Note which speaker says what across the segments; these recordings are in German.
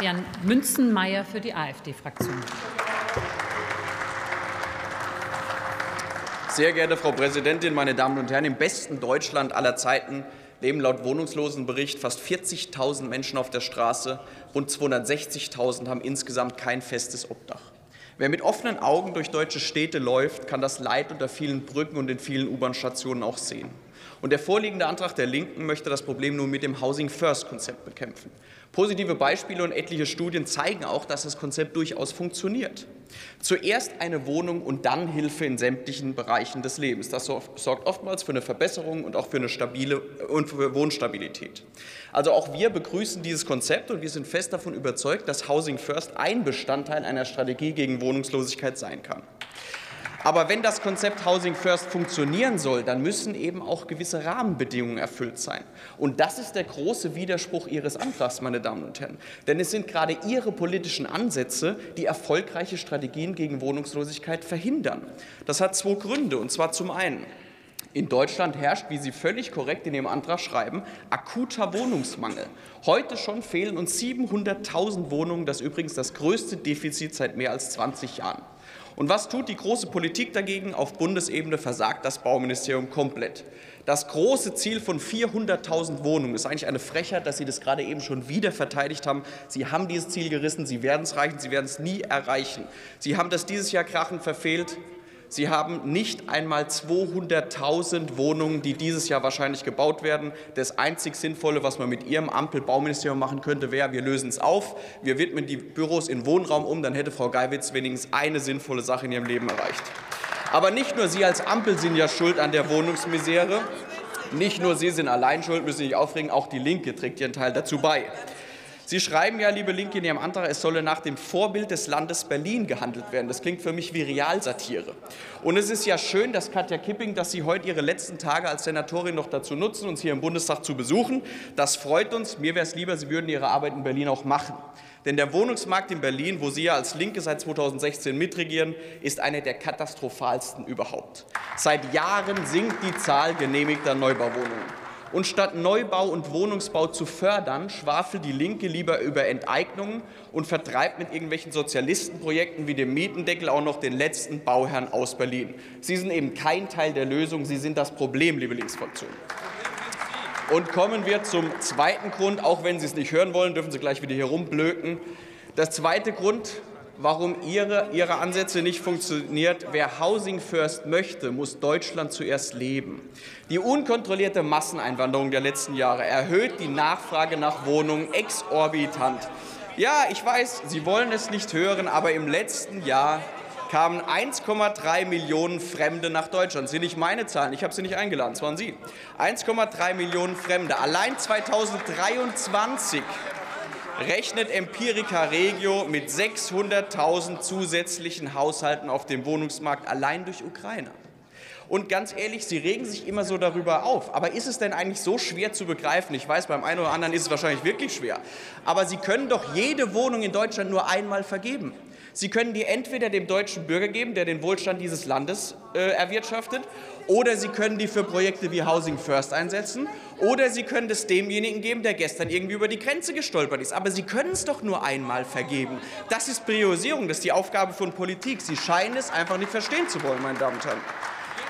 Speaker 1: Sebastian Münzenmeier für die AfD-Fraktion.
Speaker 2: Sehr geehrte Frau Präsidentin, meine Damen und Herren! Im besten Deutschland aller Zeiten leben laut Wohnungslosenbericht fast 40.000 Menschen auf der Straße. Rund 260.000 haben insgesamt kein festes Obdach. Wer mit offenen Augen durch deutsche Städte läuft, kann das Leid unter vielen Brücken und in vielen U-Bahn-Stationen auch sehen. Und der vorliegende Antrag der Linken möchte das Problem nun mit dem Housing First Konzept bekämpfen. Positive Beispiele und etliche Studien zeigen auch, dass das Konzept durchaus funktioniert. Zuerst eine Wohnung und dann Hilfe in sämtlichen Bereichen des Lebens. Das sorgt oftmals für eine Verbesserung und auch für eine stabile und für Wohnstabilität. Also auch wir begrüßen dieses Konzept und wir sind fest davon überzeugt, dass Housing First ein Bestandteil einer Strategie gegen Wohnungslosigkeit sein kann. Aber wenn das Konzept Housing First funktionieren soll, dann müssen eben auch gewisse Rahmenbedingungen erfüllt sein. Und das ist der große Widerspruch Ihres Antrags, meine Damen und Herren. Denn es sind gerade Ihre politischen Ansätze, die erfolgreiche Strategien gegen Wohnungslosigkeit verhindern. Das hat zwei Gründe. Und zwar zum einen in Deutschland herrscht, wie Sie völlig korrekt in Ihrem Antrag schreiben, akuter Wohnungsmangel. Heute schon fehlen uns 700.000 Wohnungen, das ist übrigens das größte Defizit seit mehr als 20 Jahren. Und was tut die große Politik dagegen? Auf Bundesebene versagt das Bauministerium komplett. Das große Ziel von 400.000 Wohnungen ist eigentlich eine Frechheit, dass Sie das gerade eben schon wieder verteidigt haben. Sie haben dieses Ziel gerissen, Sie werden es erreichen, Sie werden es nie erreichen. Sie haben das dieses Jahr krachend verfehlt. Sie haben nicht einmal 200.000 Wohnungen, die dieses Jahr wahrscheinlich gebaut werden. Das einzig Sinnvolle, was man mit Ihrem Ampelbauministerium machen könnte, wäre, wir lösen es auf, wir widmen die Büros in Wohnraum um, dann hätte Frau Geiwitz wenigstens eine sinnvolle Sache in ihrem Leben erreicht. Aber nicht nur Sie als Ampel sind ja schuld an der Wohnungsmisere. Nicht nur Sie sind allein schuld, müssen Sie sich aufregen, auch die Linke trägt ihren Teil dazu bei. Sie schreiben ja, liebe Linke, in Ihrem Antrag, es solle nach dem Vorbild des Landes Berlin gehandelt werden. Das klingt für mich wie Realsatire. Und es ist ja schön, dass Katja Kipping, dass Sie heute Ihre letzten Tage als Senatorin noch dazu nutzen, uns hier im Bundestag zu besuchen. Das freut uns. Mir wäre es lieber, Sie würden Ihre Arbeit in Berlin auch machen. Denn der Wohnungsmarkt in Berlin, wo Sie ja als Linke seit 2016 mitregieren, ist einer der katastrophalsten überhaupt. Seit Jahren sinkt die Zahl genehmigter Neubauwohnungen. Und statt Neubau und Wohnungsbau zu fördern, schwafelt die Linke lieber über Enteignungen und vertreibt mit irgendwelchen Sozialistenprojekten wie dem Mietendeckel auch noch den letzten Bauherrn aus Berlin. Sie sind eben kein Teil der Lösung, Sie sind das Problem, liebe Linksfraktion. Und kommen wir zum zweiten Grund. Auch wenn Sie es nicht hören wollen, dürfen Sie gleich wieder hier rumblöken. Der zweite Grund, warum Ihre, Ihre Ansätze nicht funktioniert. Wer Housing First möchte, muss Deutschland zuerst leben. Die unkontrollierte Masseneinwanderung der letzten Jahre erhöht die Nachfrage nach Wohnungen exorbitant. Ja, ich weiß, Sie wollen es nicht hören, aber im letzten Jahr kamen 1,3 Millionen Fremde nach Deutschland. Das sind nicht meine Zahlen, ich habe sie nicht eingeladen, das waren Sie. 1,3 Millionen Fremde. Allein 2023 rechnet Empirica Regio mit 600.000 zusätzlichen Haushalten auf dem Wohnungsmarkt allein durch Ukrainer. Und ganz ehrlich, Sie regen sich immer so darüber auf. Aber ist es denn eigentlich so schwer zu begreifen? Ich weiß, beim einen oder anderen ist es wahrscheinlich wirklich schwer. Aber Sie können doch jede Wohnung in Deutschland nur einmal vergeben. Sie können die entweder dem deutschen Bürger geben, der den Wohlstand dieses Landes äh, erwirtschaftet, oder Sie können die für Projekte wie Housing First einsetzen, oder Sie können es demjenigen geben, der gestern irgendwie über die Grenze gestolpert ist. Aber Sie können es doch nur einmal vergeben. Das ist Priorisierung, das ist die Aufgabe von Politik. Sie scheinen es einfach nicht verstehen zu wollen, meine Damen und Herren.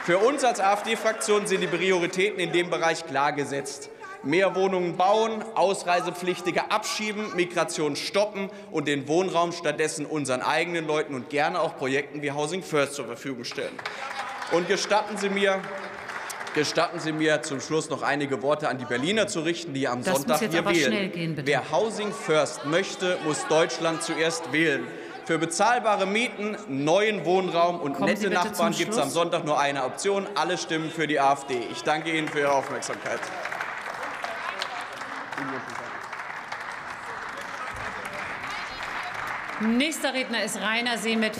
Speaker 2: Für uns als AfD-Fraktion sind die Prioritäten in dem Bereich klar gesetzt mehr Wohnungen bauen, Ausreisepflichtige abschieben, Migration stoppen und den Wohnraum stattdessen unseren eigenen Leuten und gerne auch Projekten wie Housing First zur Verfügung stellen. Und gestatten Sie mir, Gestatten Sie mir zum Schluss noch einige Worte an die Berliner zu richten, die am
Speaker 1: das
Speaker 2: Sonntag hier wählen.
Speaker 1: Gehen,
Speaker 2: Wer Housing First möchte, muss Deutschland zuerst wählen. Für bezahlbare Mieten, neuen Wohnraum und
Speaker 1: Kommen
Speaker 2: nette Nachbarn gibt es am Sonntag nur eine Option. Alle stimmen für die AfD. Ich danke Ihnen für Ihre Aufmerksamkeit.
Speaker 1: Nächster Redner ist Rainer Seemet